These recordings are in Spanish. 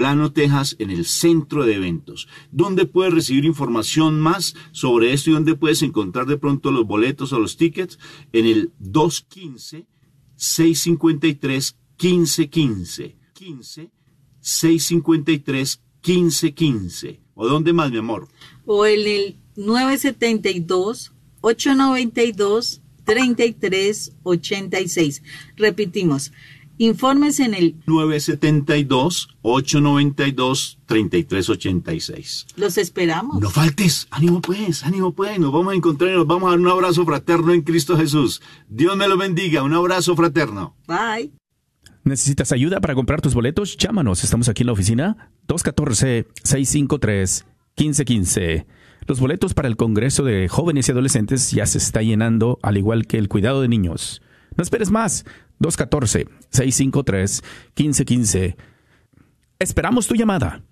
Plano, Texas, en el centro de eventos. ¿Dónde puedes recibir información más sobre esto y dónde puedes encontrar de pronto los boletos o los tickets? En el 215-653-1515. 15 653 1515. ¿O dónde más, mi amor? O en el 972 892 3386. Repetimos, Informes en el 972-892-3386. Los esperamos. No faltes. Ánimo pues, ánimo pues. Nos vamos a encontrar y nos vamos a dar un abrazo fraterno en Cristo Jesús. Dios me lo bendiga. Un abrazo fraterno. Bye. ¿Necesitas ayuda para comprar tus boletos? Llámanos. Estamos aquí en la oficina 214-653-1515. Los boletos para el Congreso de Jóvenes y Adolescentes ya se está llenando, al igual que el cuidado de niños. No esperes más. 214-653-1515. Esperamos tu llamada.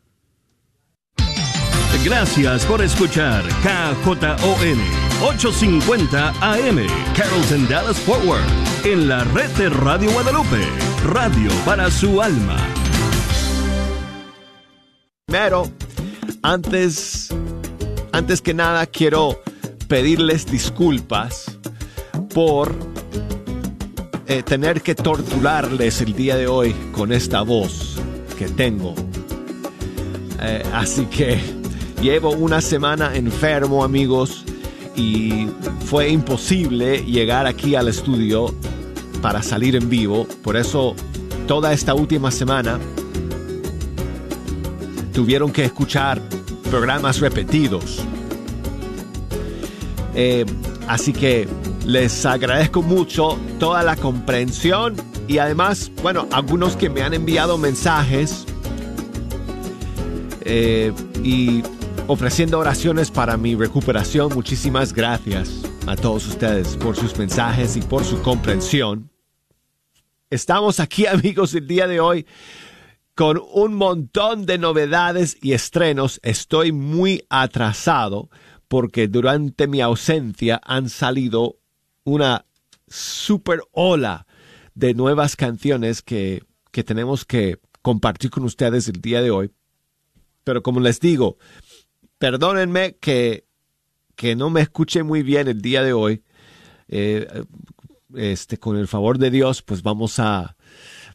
Gracias por escuchar KJON 850 AM Carrollton Dallas Forward en la red de Radio Guadalupe, radio para su alma. Primero, antes, antes que nada quiero pedirles disculpas por eh, tener que torturarles el día de hoy con esta voz que tengo. Eh, así que llevo una semana enfermo amigos y fue imposible llegar aquí al estudio para salir en vivo. Por eso toda esta última semana tuvieron que escuchar programas repetidos. Eh, así que les agradezco mucho toda la comprensión y además, bueno, algunos que me han enviado mensajes eh, y ofreciendo oraciones para mi recuperación. Muchísimas gracias a todos ustedes por sus mensajes y por su comprensión. Estamos aquí amigos el día de hoy con un montón de novedades y estrenos. Estoy muy atrasado porque durante mi ausencia han salido una super ola de nuevas canciones que, que tenemos que compartir con ustedes el día de hoy. Pero como les digo, perdónenme que, que no me escuche muy bien el día de hoy. Eh, este, con el favor de Dios, pues vamos a,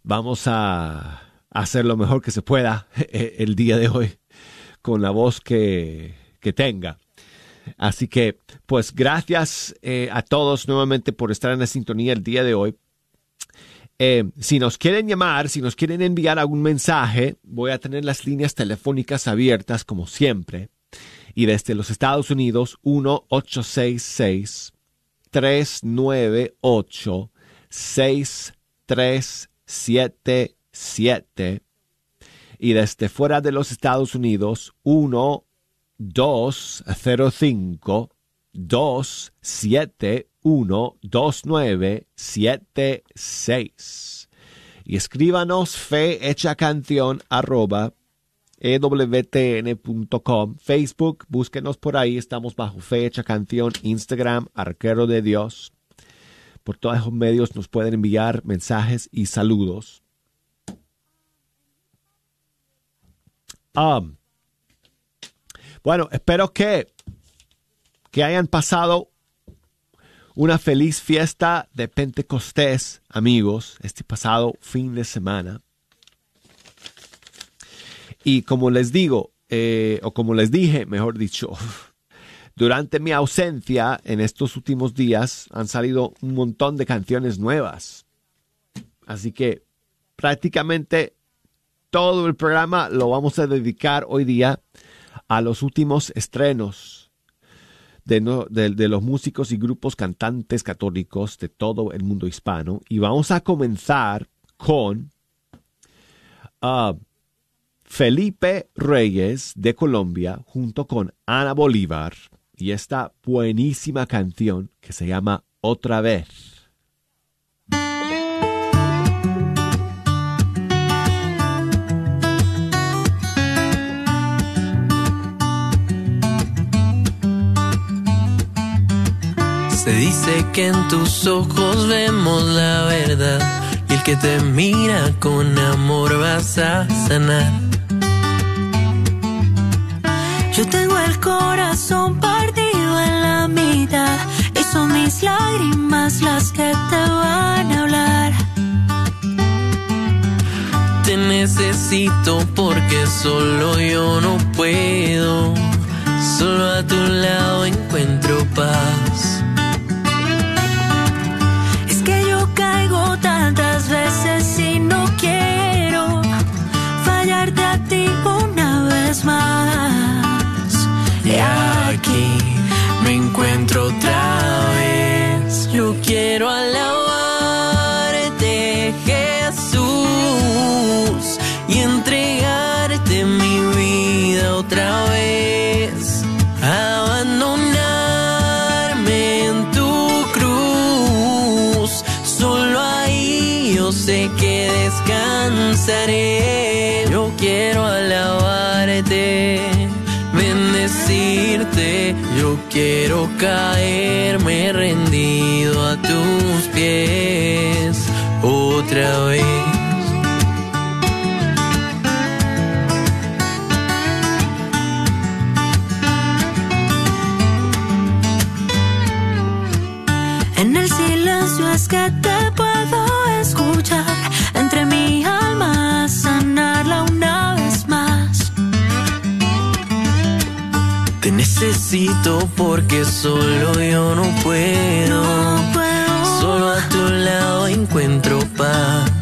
vamos a hacer lo mejor que se pueda el día de hoy con la voz que, que tenga. Así que, pues gracias eh, a todos nuevamente por estar en la sintonía el día de hoy. Eh, si nos quieren llamar, si nos quieren enviar algún mensaje, voy a tener las líneas telefónicas abiertas como siempre. Y desde los Estados Unidos, 1-866-398-6377. Y desde fuera de los Estados Unidos, 1 205 271 2976 y escríbanos fe hecha canción arroba ewtn.com, Facebook, búsquenos por ahí, estamos bajo Fe Hecha Canción, Instagram, Arquero de Dios. Por todos esos medios nos pueden enviar mensajes y saludos. Um, bueno, espero que, que hayan pasado una feliz fiesta de Pentecostés, amigos, este pasado fin de semana. Y como les digo, eh, o como les dije, mejor dicho, durante mi ausencia en estos últimos días han salido un montón de canciones nuevas. Así que prácticamente todo el programa lo vamos a dedicar hoy día a los últimos estrenos de, los músicos y grupos cantantes católicos de todo el mundo hispano. Y vamos a comenzar con uh, Felipe Reyes de Colombia junto con Ana Bolívar y esta buenísima canción que se llama Otra vez. Se dice que en tus ojos vemos la verdad y el que te mira con amor vas a sanar. Yo tengo el corazón partido en la mitad y son mis lágrimas las que te van a hablar. Te necesito porque solo yo no puedo. Solo a tu lado encuentro paz. Tantas veces y no quiero fallarte a ti una vez más. Y aquí me encuentro otra vez. Yo quiero alabarte, Yo quiero alabarte, bendecirte. Yo quiero caerme rendido a tus pies otra vez. Necesito porque solo yo no puedo. No puedo. Solo a tu lado encuentro paz.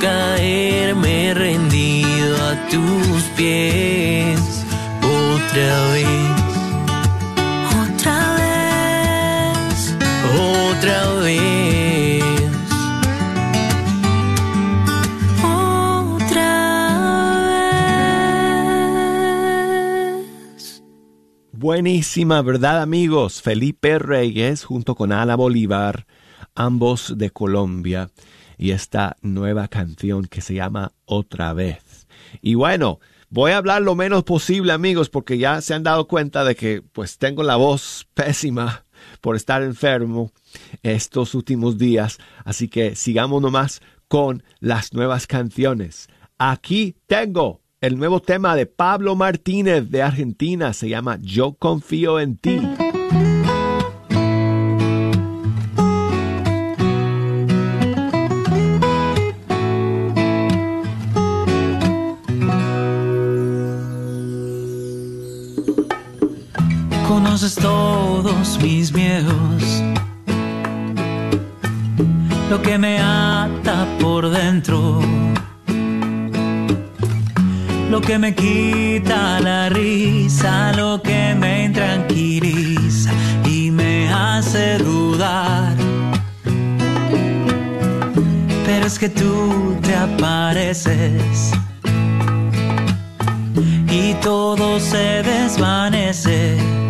Caerme rendido a tus pies otra vez, Otra vez. otra vez. Otra vez. Buenísima, ¿verdad amigos? Felipe Reyes junto con Ana Bolívar, ambos de Colombia, y esta nueva canción que se llama Otra vez. Y bueno, voy a hablar lo menos posible amigos porque ya se han dado cuenta de que pues tengo la voz pésima por estar enfermo estos últimos días, así que sigamos nomás con las nuevas canciones. Aquí tengo el nuevo tema de Pablo Martínez de Argentina, se llama Yo confío en ti. Todos mis miedos, lo que me ata por dentro, lo que me quita la risa, lo que me intranquiliza y me hace dudar. Pero es que tú te apareces y todo se desvanece.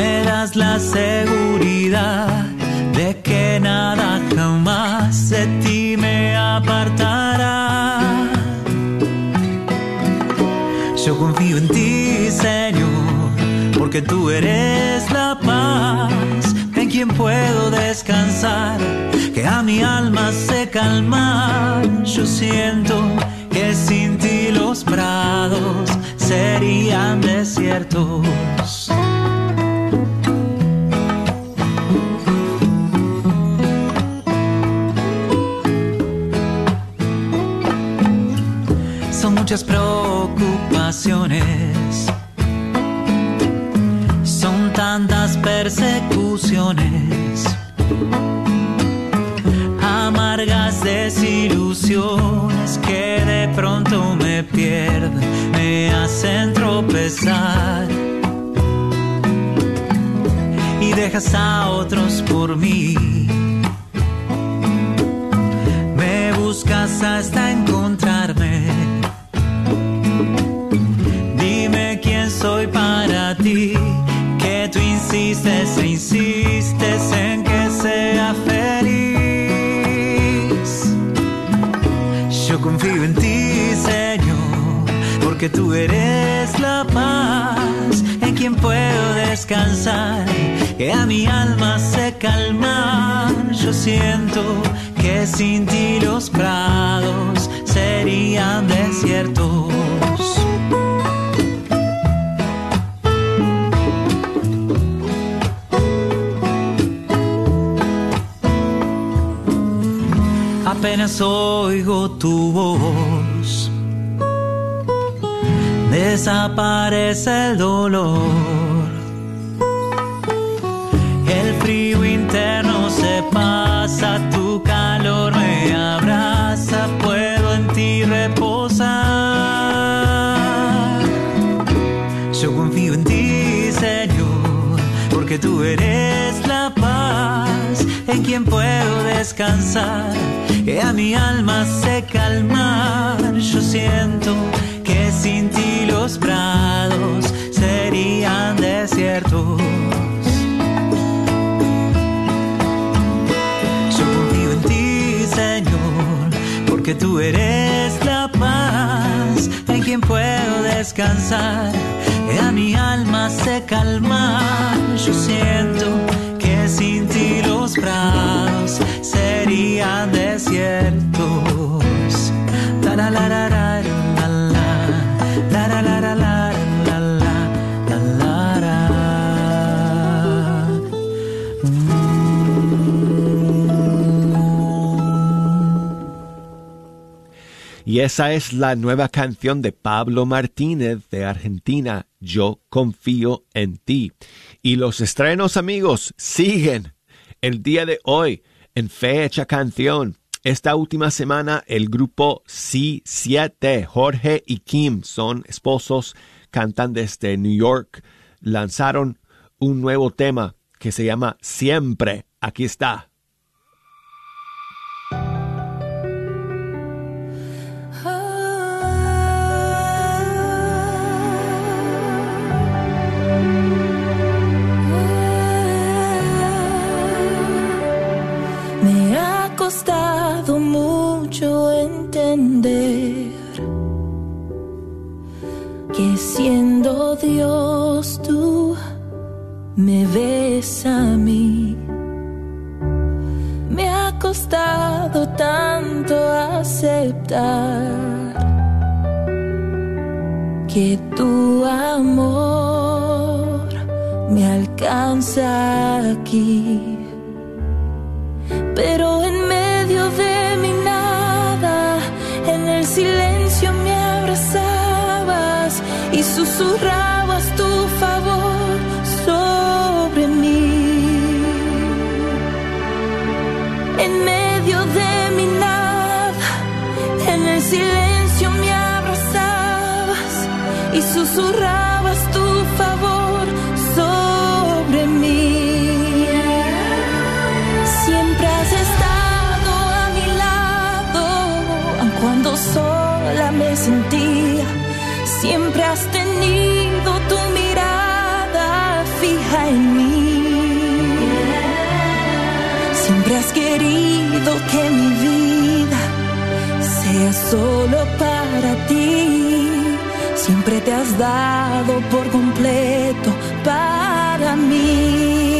Me das la seguridad de que nada jamás de ti me apartará. Yo confío en ti, Señor, porque tú eres la paz en quien puedo descansar, que a mi alma se calma. Yo siento que sin ti los prados serían desiertos. muchas preocupaciones, son tantas persecuciones, amargas desilusiones que de pronto me pierden, me hacen tropezar. Y dejas a otros por mí. Me buscas hasta encontrarme. Soy para ti, que tú insistes e insistes en que sea feliz. Yo confío en ti, Señor, porque tú eres la paz en quien puedo descansar, que a mi alma se calma. Yo siento que sin ti los prados serían desiertos. Apenas oigo tu voz, desaparece el dolor. El frío interno se pasa, tu calor me abraza, puedo en ti reposar. Yo confío en ti, Señor, porque tú eres la en quien puedo descansar, que a mi alma se calma. Yo siento que sin ti los prados serían desiertos. Yo confío en ti, Señor, porque tú eres la paz en quien puedo descansar. Que a mi alma se calma. Yo siento que sin ti los serían desiertos. Y esa es la nueva canción de Pablo Martínez de Argentina, Yo confío en ti. Y los estrenos amigos siguen el día de hoy en Fecha Canción. Esta última semana el grupo C7, Jorge y Kim, son esposos, cantan desde New York, lanzaron un nuevo tema que se llama Siempre. Aquí está. Que siendo Dios tú me ves a mí. Me ha costado tanto aceptar que tu amor me alcanza aquí. Siempre has tenido tu mirada fija en mí. Siempre has querido que mi vida sea solo para ti. Siempre te has dado por completo para mí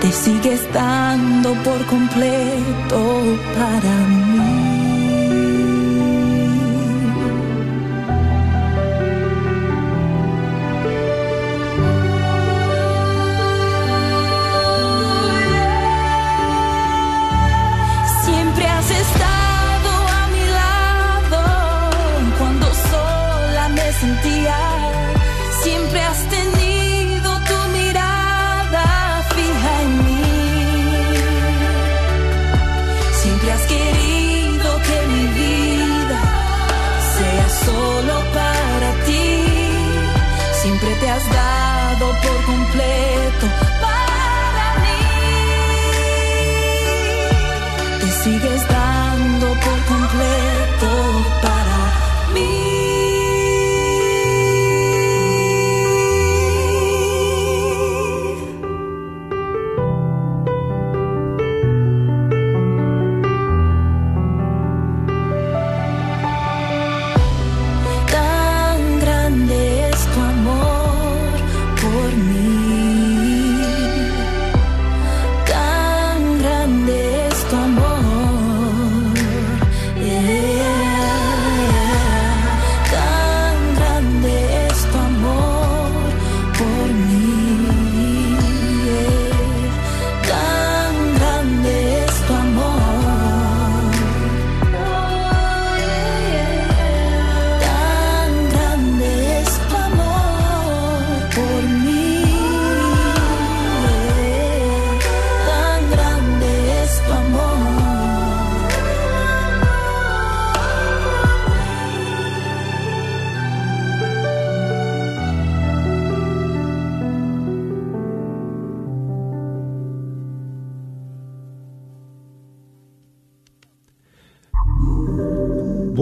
te sigue estando por completo para mí. Solo para ti. Siempre te has dado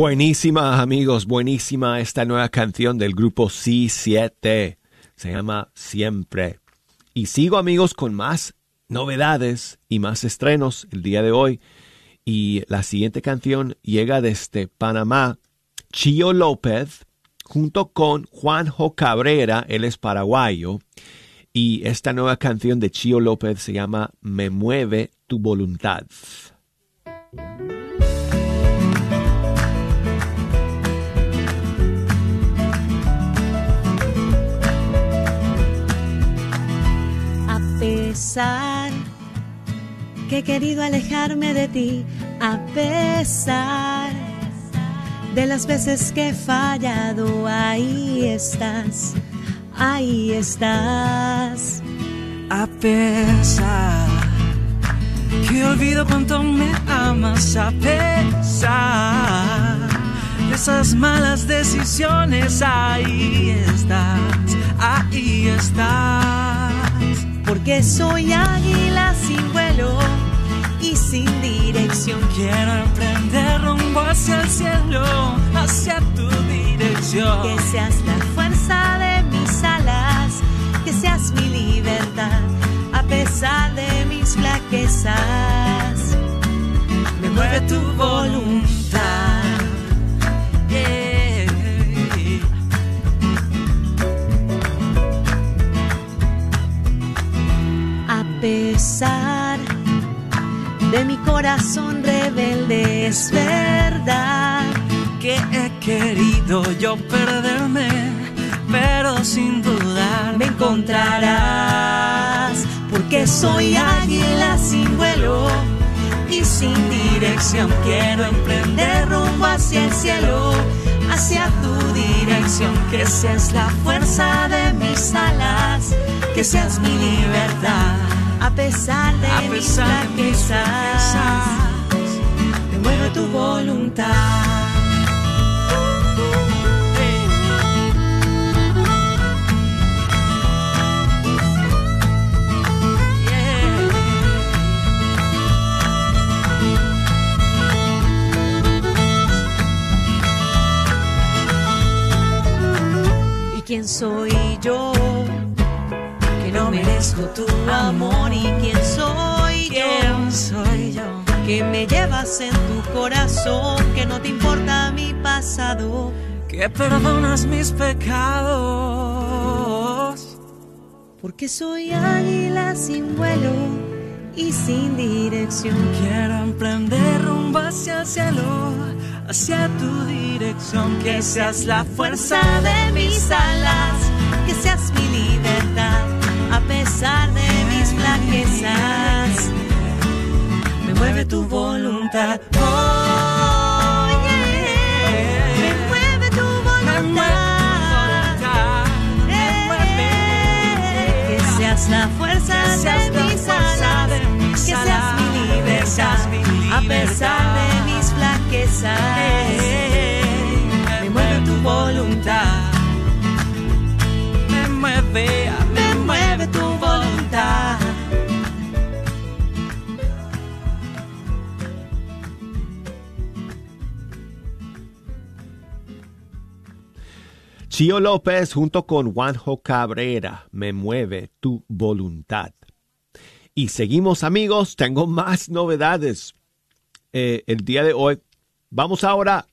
Buenísima, amigos, buenísima esta nueva canción del grupo C7. Se llama Siempre. Y sigo, amigos, con más novedades y más estrenos el día de hoy. Y la siguiente canción llega desde Panamá. Chio López, junto con Juanjo Cabrera, él es paraguayo. Y esta nueva canción de Chio López se llama Me mueve tu voluntad. Que he querido alejarme de ti, a pesar de las veces que he fallado, ahí estás, ahí estás. A pesar que olvido cuánto me amas, a pesar de esas malas decisiones, ahí estás, ahí estás. Porque soy águila sin vuelo y sin dirección. Quiero emprender rumbo hacia el cielo, hacia tu dirección. Que seas la fuerza de mis alas, que seas mi libertad, a pesar de mis flaquezas. me mueve tu voluntad. Corazón rebelde, es verdad. Que he querido yo perderme, pero sin dudar me encontrarás. Porque soy águila sin vuelo y sin dirección. Quiero emprender rumbo hacia el cielo, hacia tu dirección. Que seas la fuerza de mis alas, que seas mi libertad. A pesar de, A mis pesar de mis flaquezas, mueve tu voluntad. Corazón, que no te importa mi pasado. Que perdonas mis pecados. Porque soy águila sin vuelo y sin dirección. Quiero emprender rumbo hacia el cielo, hacia tu dirección. Que seas la fuerza de mis alas, que seas mi libertad, a pesar de mis flaquezas. Me mueve tu voluntad. Oh, seas la fuerza de mis alas, que seas mi libertad, a pesar de mis flaquezas. Me mueve tu voluntad. Chio López junto con Juanjo Cabrera, Me mueve tu voluntad. Y seguimos amigos, tengo más novedades. Eh, el día de hoy vamos ahora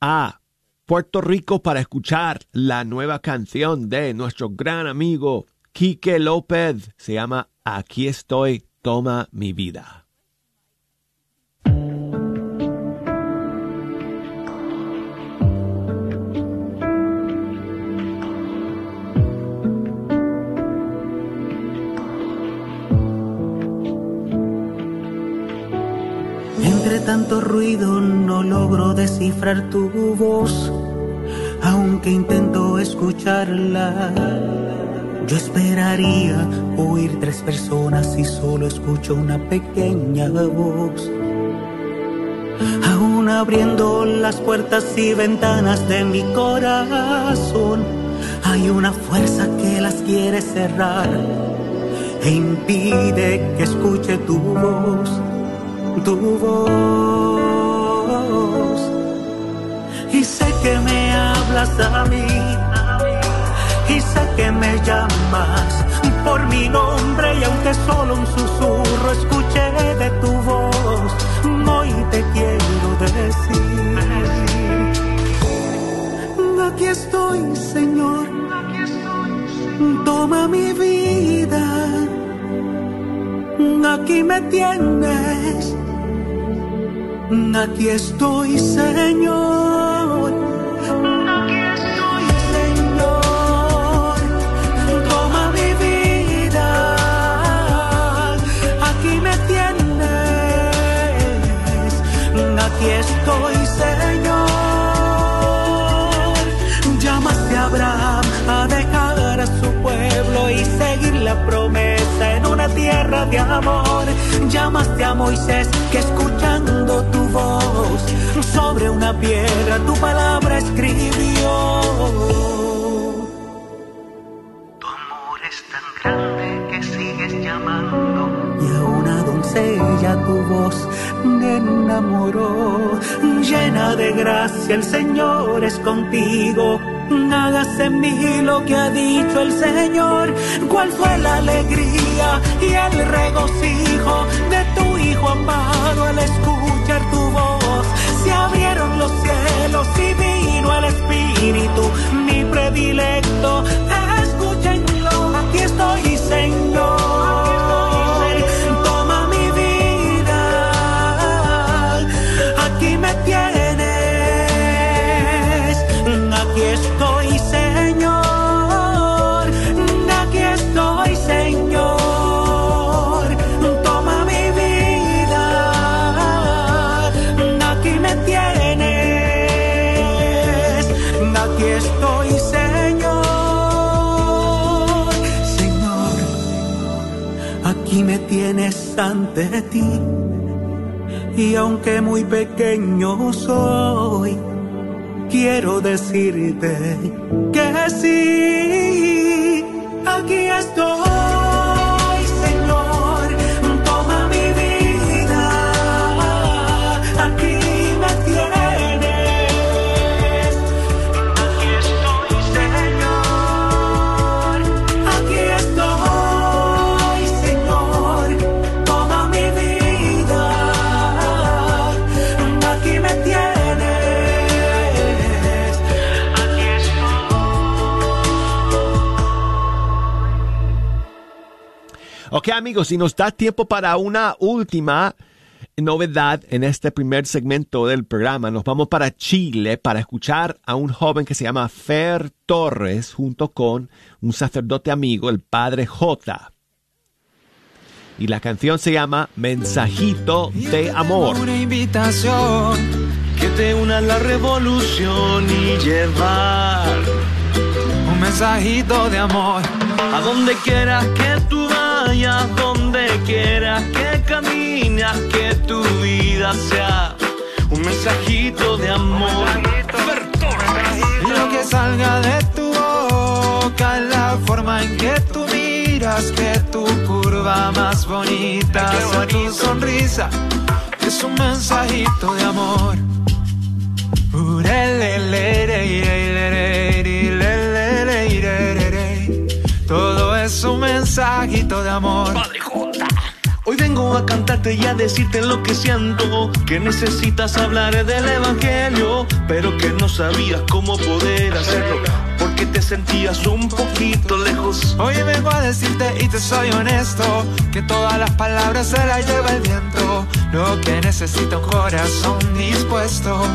a Puerto Rico para escuchar la nueva canción de nuestro gran amigo Quique López. Se llama Aquí estoy, toma mi vida. Tanto ruido no logro descifrar tu voz, aunque intento escucharla. Yo esperaría oír tres personas y solo escucho una pequeña voz. Aún abriendo las puertas y ventanas de mi corazón, hay una fuerza que las quiere cerrar e impide que escuche tu voz tu voz. Y sé que me hablas a mí, y sé que me llamas por mi nombre y aunque solo un susurro escuché de tu voz, hoy te quiero decir. Aquí estoy, Señor. Toma mi vida. Aquí me tienes Aquí estoy, Señor. Aquí estoy, Señor. Toma mi vida. Aquí me tienes. Aquí estoy, Señor. Llamaste a Abraham a dejar a su pueblo y seguir la promesa en una tierra de amor. Llamaste a Moisés que escuchando sobre una piedra tu palabra escribió. Tu amor es tan grande que sigues llamando. Y a una doncella tu voz me enamoró. Llena de gracia, el Señor es contigo. Hágase en mí lo que ha dicho el Señor. ¿Cuál fue la alegría y el regocijo de tu Hijo amado al escuchar tu voz? Se abrieron los cielos y vino el Espíritu, mi predilecto. Escúchenlo, aquí estoy, Señor. Aquí me tienes ante ti. Y aunque muy pequeño soy, quiero decirte que sí, Ok amigos, y nos da tiempo para una última novedad en este primer segmento del programa. Nos vamos para Chile para escuchar a un joven que se llama Fer Torres junto con un sacerdote amigo, el padre J. Y la canción se llama Mensajito de Amor. Una invitación que te una la revolución y llevar un mensajito de amor a donde quieras que tú vayas, donde quieras que caminas, que tu vida sea un mensajito de amor. Y lo que salga de tu boca, la forma en que tú miras, que tu curva más bonita sea tu sonrisa, es un mensajito de amor. Todo es un mensajito de amor. Hoy vengo a cantarte y a decirte lo que siento, que necesitas hablar del Evangelio, pero que no sabías cómo poder hacerlo, porque te sentías un poquito lejos. Hoy vengo a decirte y te soy honesto, que todas las palabras se las lleva el viento, lo que necesita un corazón dispuesto.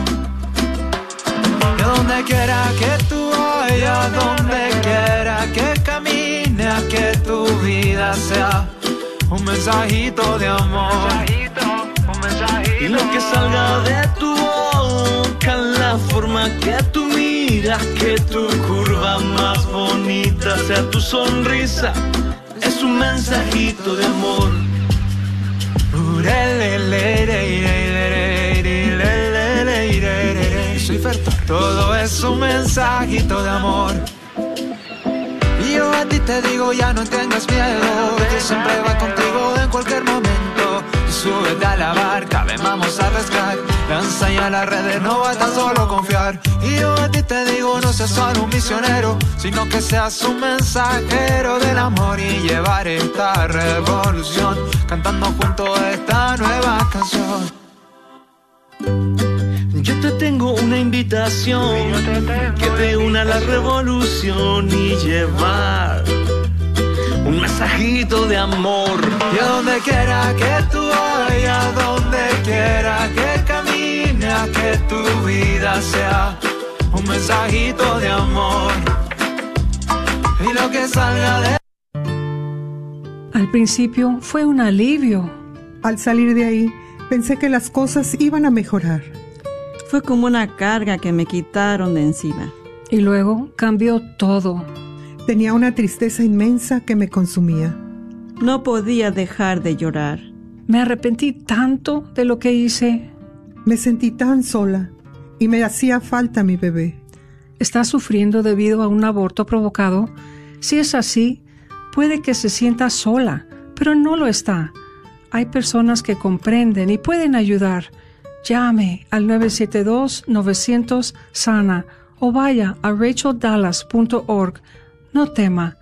Donde quiera que tú vayas, donde quiera que camine, a que tu vida sea un mensajito de amor. Y lo que salga de tu boca, la forma que tú miras, que tu curva más bonita sea tu sonrisa, es un mensajito de amor. Todo es un mensajito de amor. Y yo a ti te digo, ya no tengas miedo. Dios siempre va contigo en cualquier momento. Súbete a la barca, ven vamos a pescar. Lanza ya las redes, no basta solo confiar. Y yo a ti te digo, no seas solo un misionero, sino que seas un mensajero del amor y llevar esta revolución, cantando junto esta nueva canción. Yo te tengo una invitación que te una a la revolución y llevar un mensajito de amor. Y a donde quiera que tú vayas, donde quiera que camines, que tu vida sea un mensajito de amor. Y lo que salga de... Al principio fue un alivio. Al salir de ahí, pensé que las cosas iban a mejorar. Fue como una carga que me quitaron de encima. Y luego cambió todo. Tenía una tristeza inmensa que me consumía. No podía dejar de llorar. Me arrepentí tanto de lo que hice. Me sentí tan sola y me hacía falta mi bebé. ¿Está sufriendo debido a un aborto provocado? Si es así, puede que se sienta sola, pero no lo está. Hay personas que comprenden y pueden ayudar. Llame al 972-900-SANA o vaya a racheldallas.org no tema,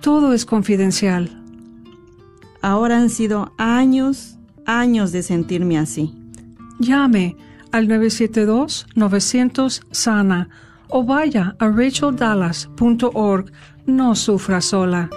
todo es confidencial. Ahora han sido años, años de sentirme así. Llame al 972-900-SANA o vaya a racheldallas.org. No sufra sola.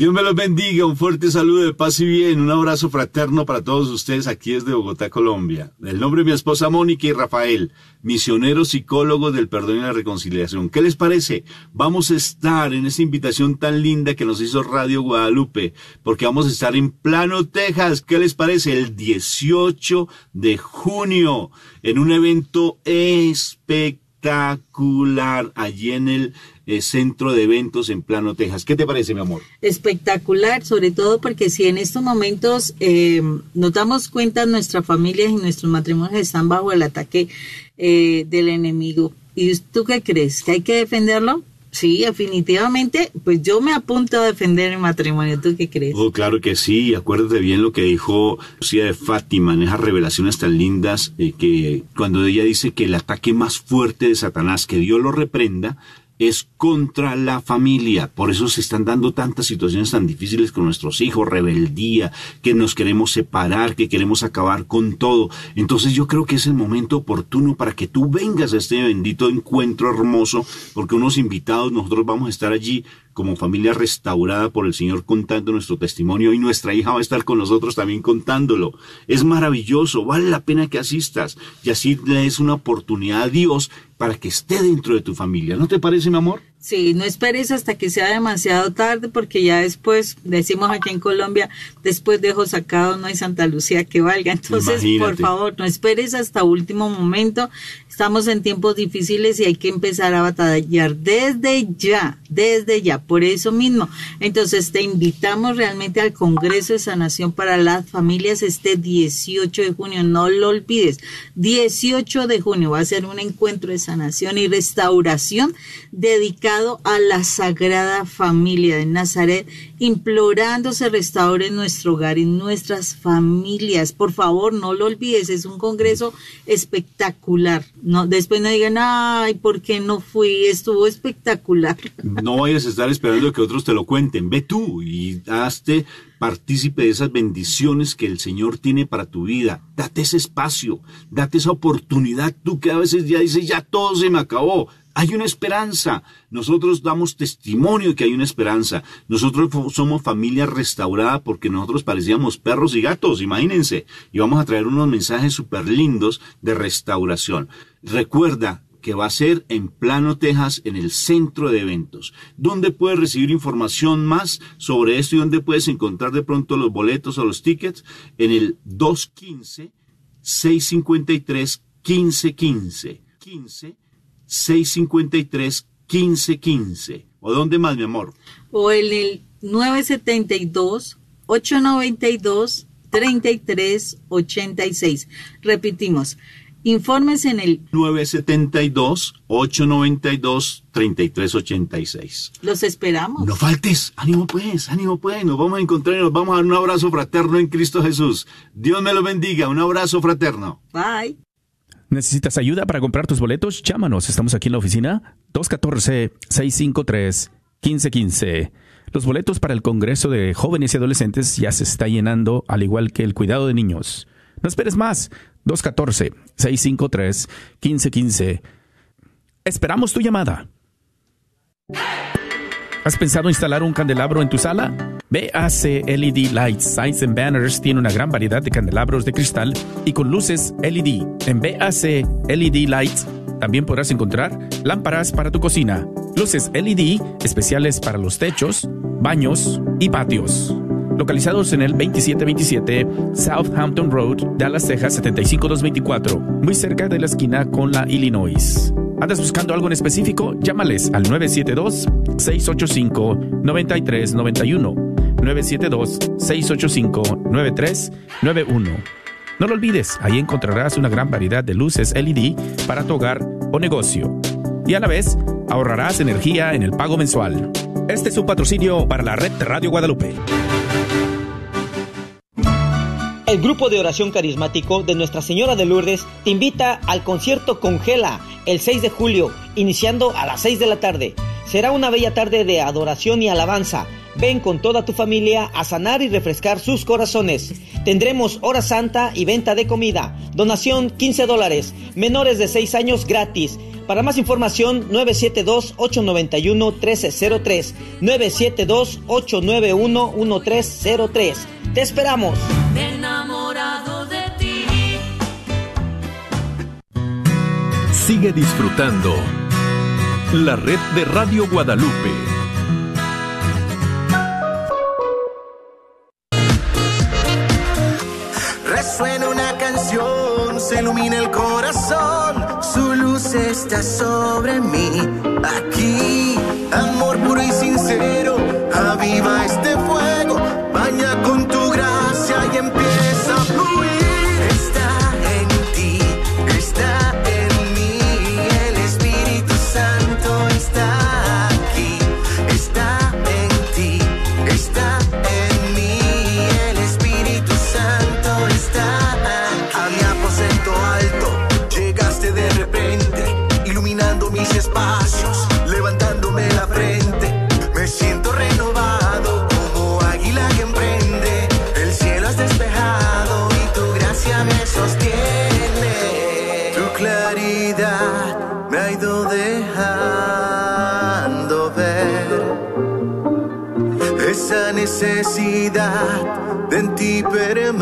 Dios me los bendiga, un fuerte saludo de paz y bien, un abrazo fraterno para todos ustedes aquí desde Bogotá, Colombia. El nombre de mi esposa Mónica y Rafael, misioneros psicólogos del perdón y la reconciliación. ¿Qué les parece? Vamos a estar en esta invitación tan linda que nos hizo Radio Guadalupe, porque vamos a estar en Plano, Texas. ¿Qué les parece? El 18 de junio, en un evento espectacular allí en el eh, centro de eventos en Plano, Texas. ¿Qué te parece, mi amor? Espectacular, sobre todo porque si en estos momentos eh, nos damos cuenta, nuestras familias y nuestros matrimonios están bajo el ataque eh, del enemigo. ¿Y tú qué crees? ¿Que hay que defenderlo? Sí, definitivamente, pues yo me apunto a defender el matrimonio. ¿Tú qué crees? Oh, claro que sí. Acuérdate bien lo que dijo Lucía de Fátima en esas revelaciones tan lindas, que cuando ella dice que el ataque más fuerte de Satanás, que Dios lo reprenda, es contra la familia. Por eso se están dando tantas situaciones tan difíciles con nuestros hijos, rebeldía, que nos queremos separar, que queremos acabar con todo. Entonces yo creo que es el momento oportuno para que tú vengas a este bendito encuentro hermoso, porque unos invitados, nosotros vamos a estar allí como familia restaurada por el Señor contando nuestro testimonio y nuestra hija va a estar con nosotros también contándolo. Es maravilloso, vale la pena que asistas y así le des una oportunidad a Dios para que esté dentro de tu familia. ¿No te parece, mi amor? Sí, no esperes hasta que sea demasiado tarde porque ya después, decimos aquí en Colombia, después dejo sacado no hay Santa Lucía que valga. Entonces, por favor, no esperes hasta último momento. Estamos en tiempos difíciles y hay que empezar a batallar desde ya, desde ya, por eso mismo. Entonces, te invitamos realmente al Congreso de Sanación para las Familias este 18 de junio, no lo olvides. 18 de junio va a ser un encuentro de sanación y restauración dedicado a la Sagrada Familia de Nazaret, implorando se restaure nuestro hogar y nuestras familias. Por favor, no lo olvides, es un congreso espectacular. No, después no digan, ay, ¿por qué no fui? Estuvo espectacular. No vayas a estar esperando que otros te lo cuenten. Ve tú y hazte partícipe de esas bendiciones que el Señor tiene para tu vida. Date ese espacio, date esa oportunidad. Tú que a veces ya dices, ya todo se me acabó. Hay una esperanza. Nosotros damos testimonio que hay una esperanza. Nosotros somos familia restaurada porque nosotros parecíamos perros y gatos, imagínense. Y vamos a traer unos mensajes súper lindos de restauración. Recuerda que va a ser en Plano, Texas, en el centro de eventos. ¿Dónde puedes recibir información más sobre esto y dónde puedes encontrar de pronto los boletos o los tickets? En el 215 653 1515. 15 653 1515. ¿O dónde más, mi amor? O en el 972 892 3386. Repetimos, Informes en el 972-892-3386. Los esperamos. No faltes, ánimo pues, ánimo pues, nos vamos a encontrar y nos vamos a dar un abrazo fraterno en Cristo Jesús. Dios me lo bendiga, un abrazo fraterno. Bye. ¿Necesitas ayuda para comprar tus boletos? Llámanos, estamos aquí en la oficina 214-653-1515. Los boletos para el Congreso de Jóvenes y Adolescentes ya se está llenando, al igual que el cuidado de niños. No esperes más. 214-653-1515. Esperamos tu llamada. ¿Has pensado instalar un candelabro en tu sala? BAC LED Lights, Signs and Banners tiene una gran variedad de candelabros de cristal y con luces LED. En BAC LED Lights también podrás encontrar lámparas para tu cocina, luces LED especiales para los techos, baños y patios localizados en el 2727 Southampton Road, Dallas, Texas 75224, muy cerca de la esquina con la Illinois. ¿Andas buscando algo en específico? Llámales al 972-685-9391. 972-685-9391. No lo olvides, ahí encontrarás una gran variedad de luces LED para tu hogar o negocio. Y a la vez, ahorrarás energía en el pago mensual. Este es un patrocinio para la red Radio Guadalupe. El grupo de oración carismático de Nuestra Señora de Lourdes te invita al concierto Congela el 6 de julio, iniciando a las 6 de la tarde. Será una bella tarde de adoración y alabanza. Ven con toda tu familia a sanar y refrescar sus corazones. Tendremos hora santa y venta de comida. Donación 15 dólares. Menores de 6 años gratis. Para más información 972-891-1303. 972-891-1303. Te esperamos. Sigue disfrutando la red de Radio Guadalupe. Resuena una canción, se ilumina el corazón, su luz está sobre mí. Aquí, amor puro y sincero, aviva de ti permanecer.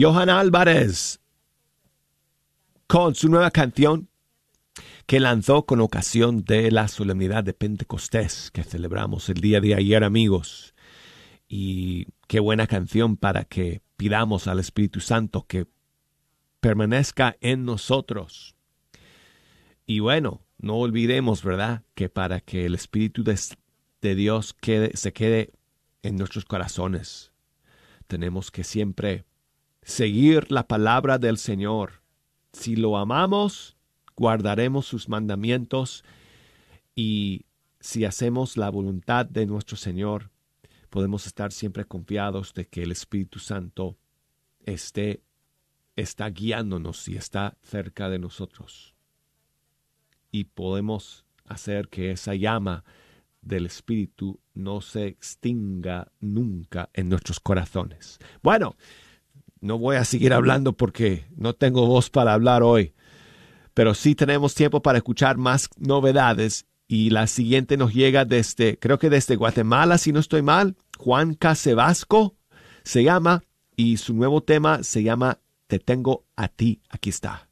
Johanna Álvarez con su nueva canción que lanzó con ocasión de la solemnidad de Pentecostés que celebramos el día de ayer, amigos. Y qué buena canción para que pidamos al Espíritu Santo que permanezca en nosotros. Y bueno, no olvidemos, ¿verdad?, que para que el Espíritu de, de Dios quede, se quede en nuestros corazones, tenemos que siempre seguir la palabra del Señor. Si lo amamos, guardaremos sus mandamientos y si hacemos la voluntad de nuestro Señor, podemos estar siempre confiados de que el Espíritu Santo esté está guiándonos y está cerca de nosotros. Y podemos hacer que esa llama del Espíritu no se extinga nunca en nuestros corazones. Bueno, no voy a seguir hablando porque no tengo voz para hablar hoy, pero sí tenemos tiempo para escuchar más novedades y la siguiente nos llega desde, creo que desde Guatemala, si no estoy mal, Juan Casebasco se llama y su nuevo tema se llama Te tengo a ti, aquí está.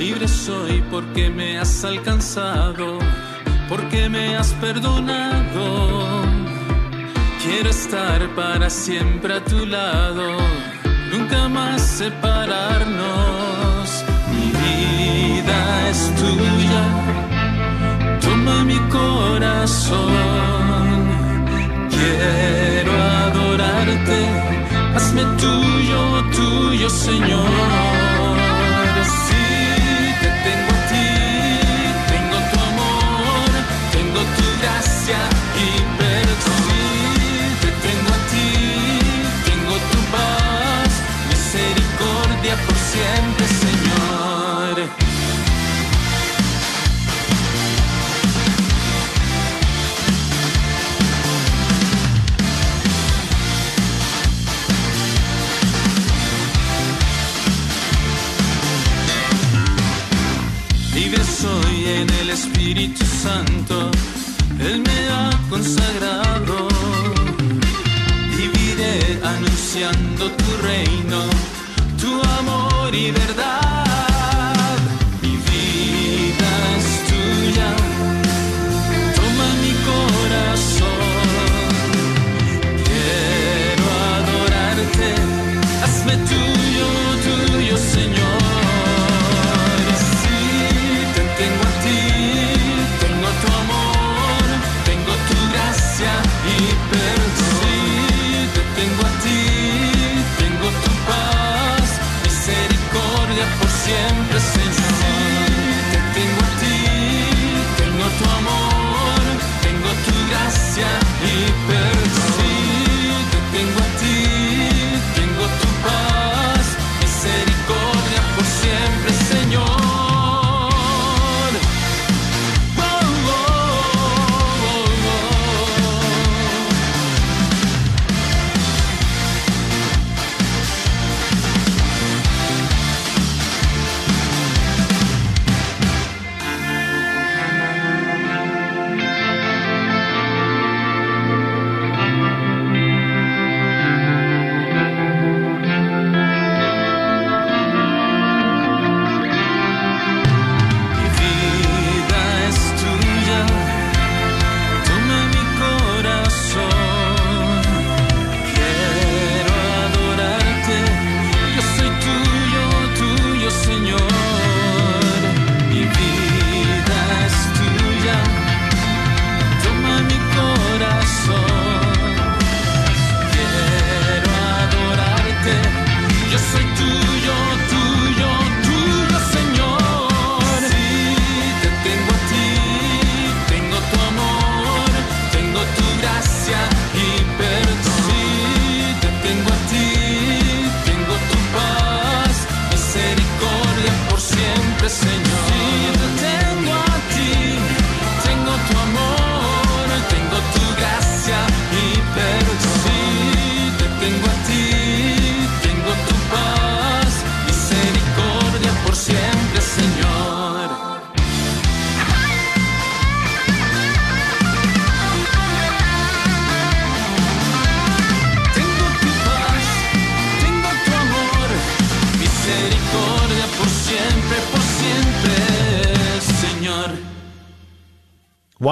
Libre soy porque me has alcanzado, porque me has perdonado. Quiero estar para siempre a tu lado, nunca más separarnos. Mi vida es tuya, toma mi corazón. Quiero adorarte, hazme tuyo, tuyo, Señor. Tu reino, tu amor y verdad.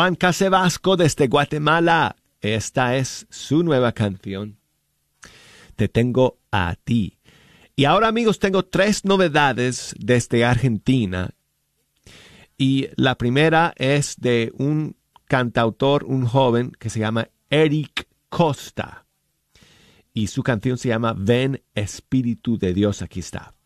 Iván Casevasco desde Guatemala. Esta es su nueva canción. Te tengo a ti. Y ahora amigos tengo tres novedades desde Argentina. Y la primera es de un cantautor, un joven que se llama Eric Costa. Y su canción se llama Ven Espíritu de Dios, aquí está.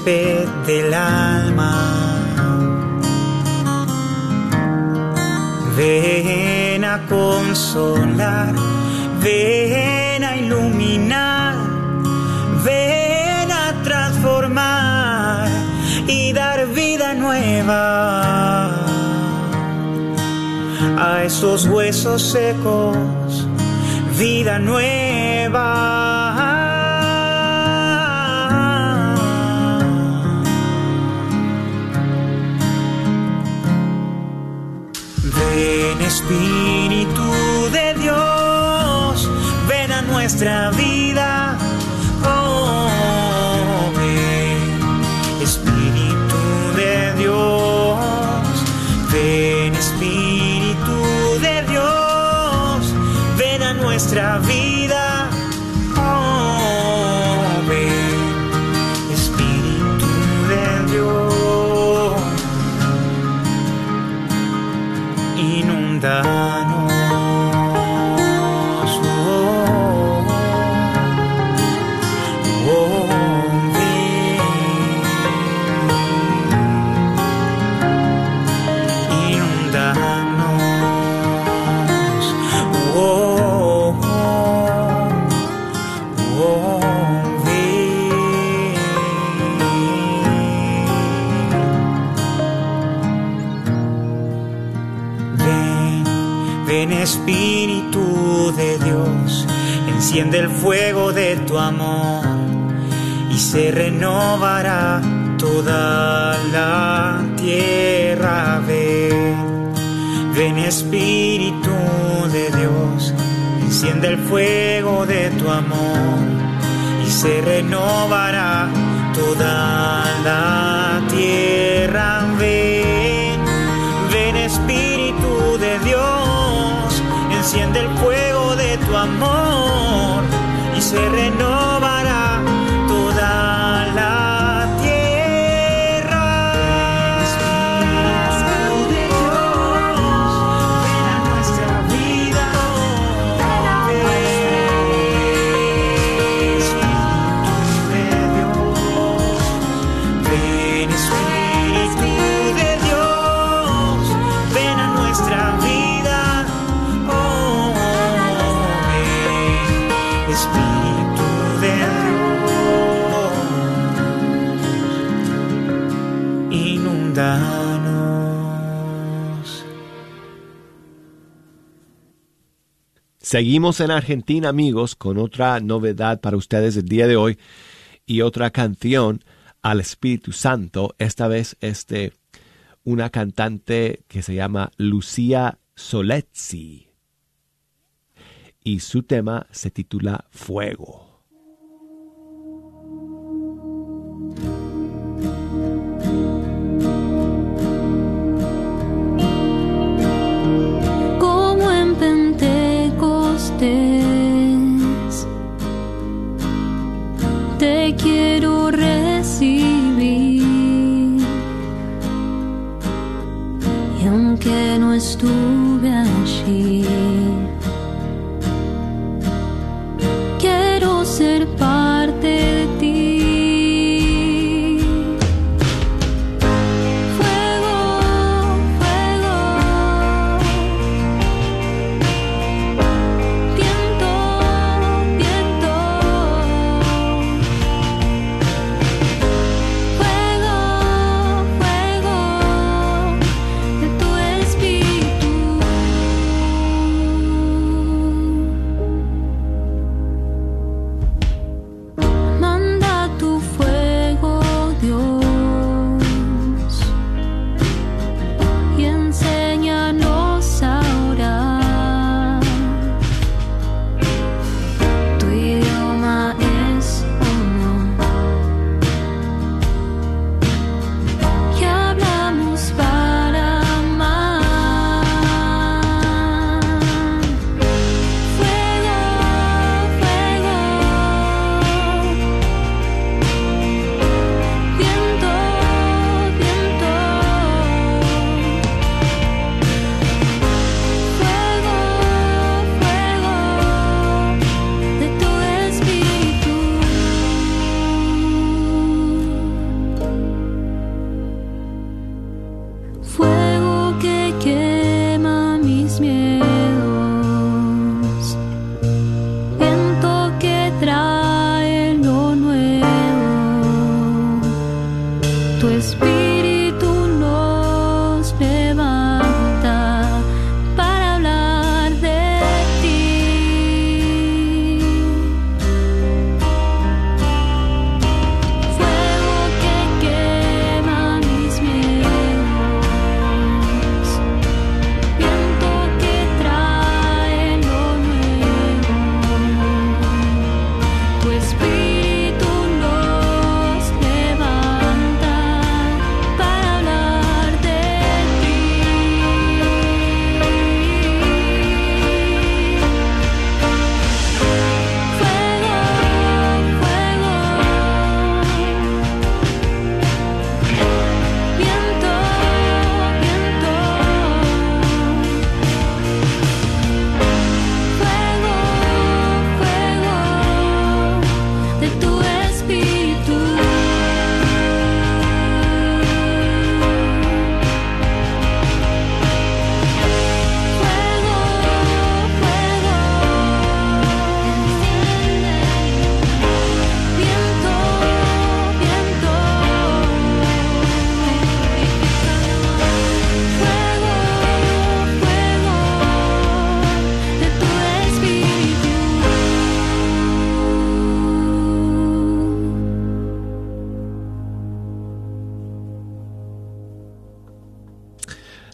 huésped del alma. Ven a consolar, ven a iluminar, ven a transformar y dar vida nueva a esos huesos secos, vida nueva. fuego de tu amor y se renova. Seguimos en Argentina, amigos, con otra novedad para ustedes el día de hoy y otra canción al Espíritu Santo. Esta vez este una cantante que se llama Lucía Solezzi y su tema se titula Fuego.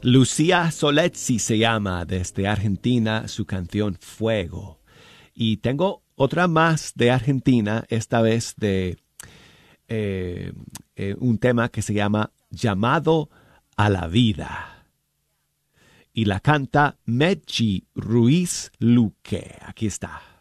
Lucía Solezzi se llama desde Argentina su canción Fuego. Y tengo otra más de Argentina, esta vez de eh, eh, un tema que se llama Llamado a la Vida. Y la canta Meji Ruiz Luque. Aquí está.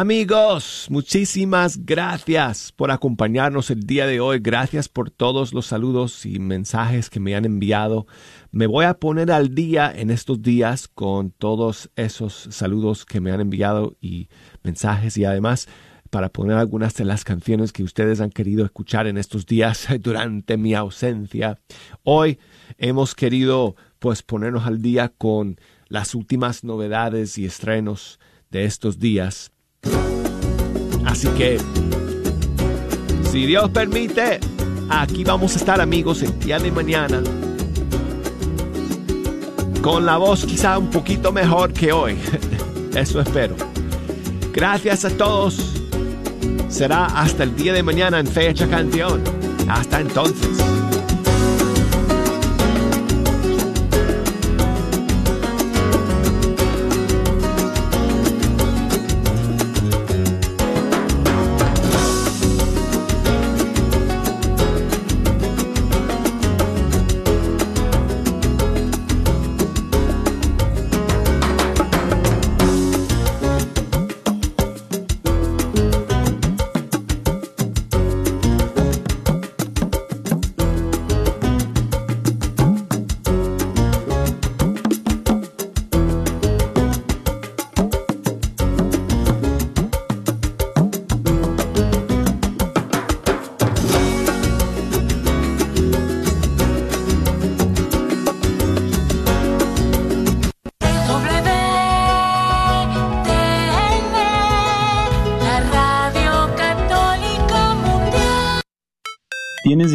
Amigos, muchísimas gracias por acompañarnos el día de hoy. Gracias por todos los saludos y mensajes que me han enviado. Me voy a poner al día en estos días con todos esos saludos que me han enviado y mensajes y además para poner algunas de las canciones que ustedes han querido escuchar en estos días durante mi ausencia. Hoy hemos querido pues ponernos al día con las últimas novedades y estrenos de estos días. Así que, si Dios permite, aquí vamos a estar amigos el día de mañana. Con la voz quizá un poquito mejor que hoy. Eso espero. Gracias a todos. Será hasta el día de mañana en Fecha Canción. Hasta entonces.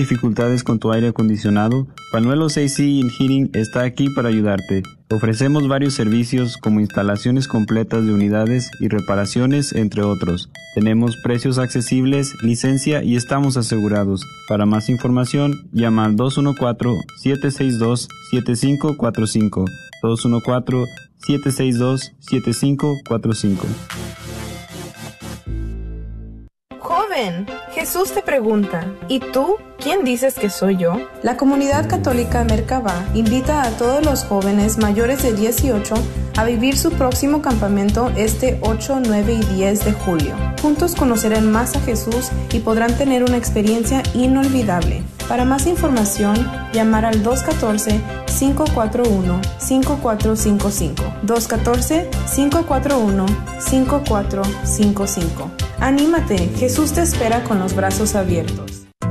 Dificultades con tu aire acondicionado? Panuelos AC Heating está aquí para ayudarte. Ofrecemos varios servicios como instalaciones completas de unidades y reparaciones, entre otros. Tenemos precios accesibles, licencia y estamos asegurados. Para más información, llama al 214-762-7545. 214-762-7545. Jesús te pregunta, ¿y tú quién dices que soy yo? La comunidad católica Merkabah invita a todos los jóvenes mayores de 18 a vivir su próximo campamento este 8, 9 y 10 de julio. Juntos conocerán más a Jesús y podrán tener una experiencia inolvidable. Para más información, llamar al 214-541-5455. 214-541-5455. Anímate, Jesús te espera con los brazos abiertos.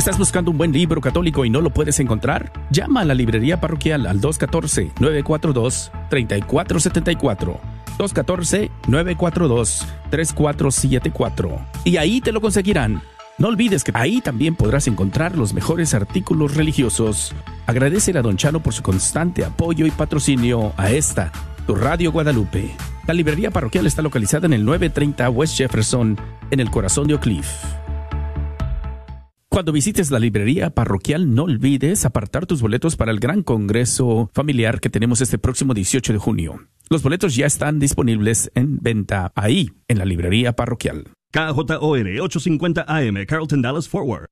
¿Estás buscando un buen libro católico y no lo puedes encontrar? Llama a la librería parroquial al 214-942-3474. 214-942-3474. Y ahí te lo conseguirán. No olvides que ahí también podrás encontrar los mejores artículos religiosos. Agradece a Don Chano por su constante apoyo y patrocinio a esta, tu Radio Guadalupe. La librería parroquial está localizada en el 930 West Jefferson, en el corazón de Oak Cliff. Cuando visites la librería parroquial, no olvides apartar tus boletos para el gran congreso familiar que tenemos este próximo 18 de junio. Los boletos ya están disponibles en venta ahí, en la librería parroquial. KJOR 850 AM, Carlton Dallas Forward.